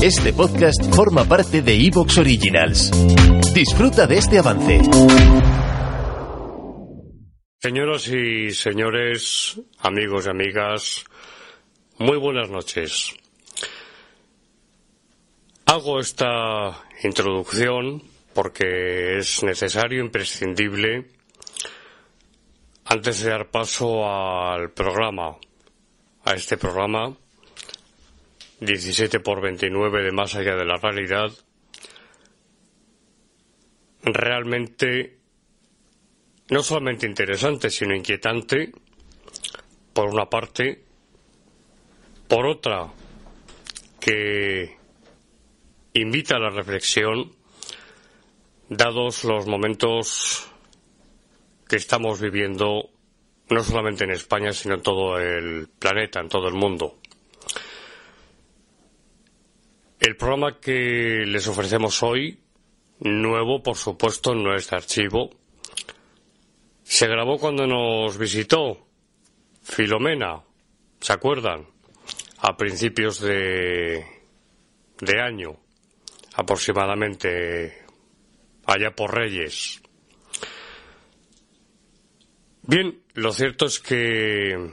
Este podcast forma parte de Evox Originals. Disfruta de este avance. Señoras y señores, amigos y amigas, muy buenas noches. Hago esta introducción porque es necesario, imprescindible, antes de dar paso al programa, a este programa 17 por 29 de Más allá de la realidad, realmente no solamente interesante, sino inquietante, por una parte, por otra, que invita a la reflexión, dados los momentos que estamos viviendo, no solamente en España, sino en todo el planeta, en todo el mundo. El programa que les ofrecemos hoy, nuevo por supuesto, no es de archivo, se grabó cuando nos visitó Filomena, ¿se acuerdan? A principios de, de año, aproximadamente allá por Reyes. Bien, lo cierto es que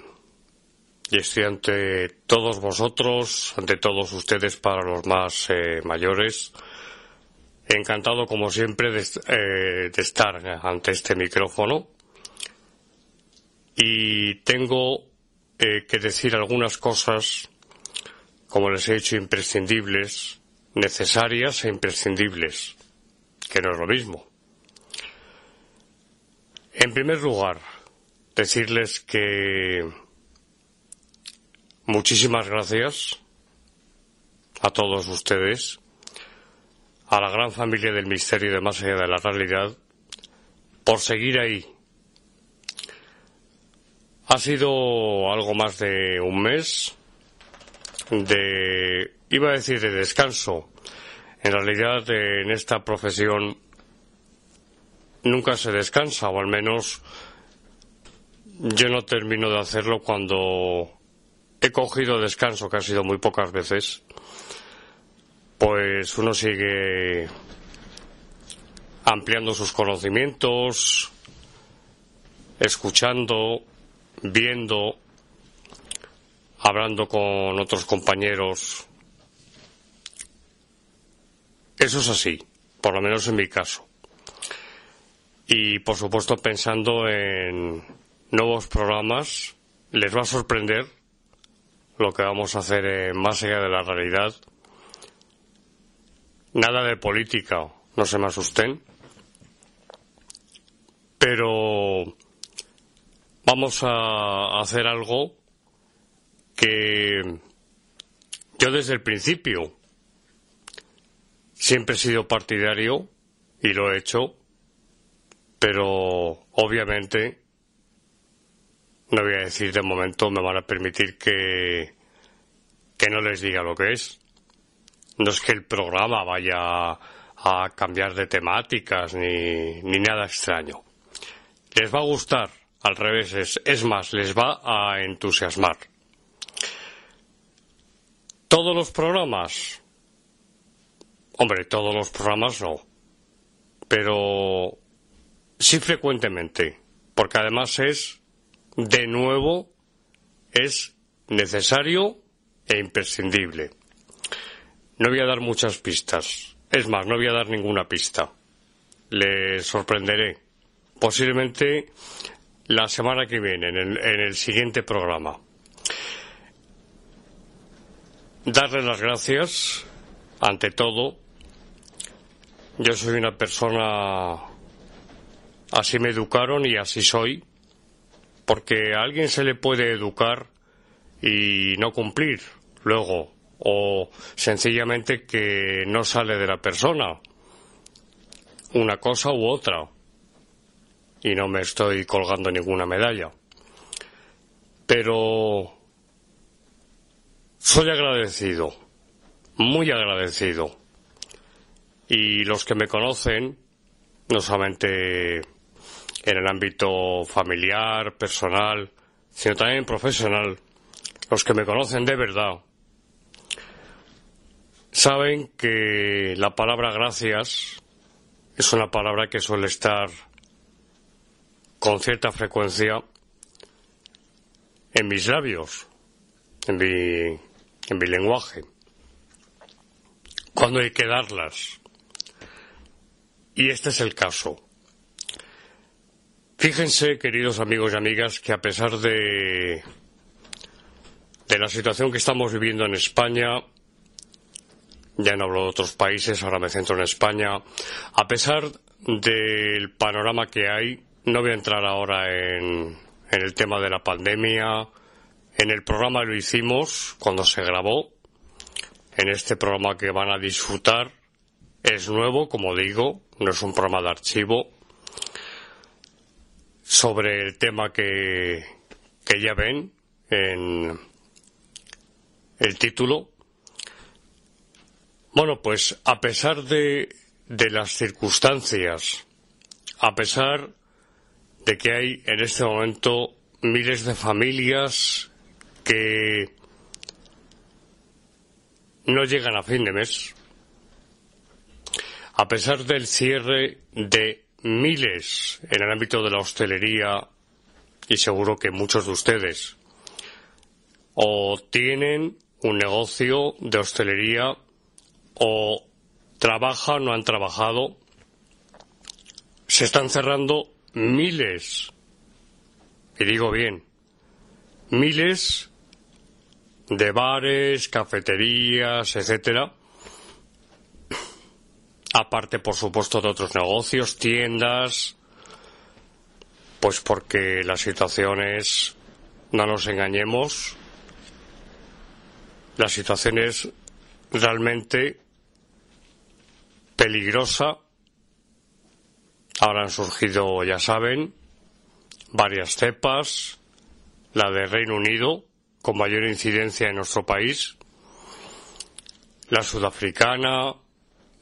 y estoy ante todos vosotros, ante todos ustedes para los más eh, mayores. Encantado, como siempre, de, eh, de, estar ante este micrófono. Y tengo eh, que decir algunas cosas, como les he dicho, imprescindibles, necesarias e imprescindibles, que no es lo mismo. En primer lugar, decirles que Muchísimas gracias a todos ustedes, a la gran familia del misterio de más allá de la realidad, por seguir ahí. Ha sido algo más de un mes de, iba a decir, de descanso. En realidad, en esta profesión nunca se descansa, o al menos yo no termino de hacerlo cuando he cogido descanso, que ha sido muy pocas veces, pues uno sigue ampliando sus conocimientos, escuchando, viendo, hablando con otros compañeros. Eso es así, por lo menos en mi caso. Y por supuesto pensando en nuevos programas, les va a sorprender lo que vamos a hacer en más allá de la realidad. Nada de política, no se me asusten. Pero vamos a hacer algo que yo desde el principio siempre he sido partidario y lo he hecho, pero obviamente no voy a decir de momento, me van a permitir que, que no les diga lo que es. No es que el programa vaya a cambiar de temáticas ni, ni nada extraño. Les va a gustar, al revés, es, es más, les va a entusiasmar. Todos los programas, hombre, todos los programas no, pero sí frecuentemente, porque además es de nuevo es necesario e imprescindible. No voy a dar muchas pistas. Es más, no voy a dar ninguna pista. Le sorprenderé. Posiblemente la semana que viene, en el, en el siguiente programa. Darle las gracias, ante todo. Yo soy una persona... Así me educaron y así soy porque a alguien se le puede educar y no cumplir luego o sencillamente que no sale de la persona una cosa u otra. Y no me estoy colgando ninguna medalla. Pero soy agradecido muy agradecido. Y los que me conocen no solamente en el ámbito familiar, personal, sino también profesional, los que me conocen de verdad, saben que la palabra gracias es una palabra que suele estar con cierta frecuencia en mis labios, en mi, en mi lenguaje, cuando hay que darlas. Y este es el caso. Fíjense, queridos amigos y amigas, que a pesar de, de la situación que estamos viviendo en España, ya no hablo de otros países, ahora me centro en España, a pesar del panorama que hay, no voy a entrar ahora en, en el tema de la pandemia, en el programa lo hicimos cuando se grabó, en este programa que van a disfrutar, es nuevo, como digo, no es un programa de archivo, sobre el tema que, que ya ven en el título. Bueno, pues a pesar de, de las circunstancias, a pesar de que hay en este momento miles de familias que no llegan a fin de mes, a pesar del cierre de miles en el ámbito de la hostelería y seguro que muchos de ustedes o tienen un negocio de hostelería o trabajan o han trabajado. Se están cerrando miles, y digo bien, miles de bares, cafeterías, etcétera, aparte por supuesto de otros negocios, tiendas, pues porque la situación es, no nos engañemos, la situación es realmente peligrosa. Ahora han surgido, ya saben, varias cepas, la de Reino Unido, con mayor incidencia en nuestro país, la sudafricana,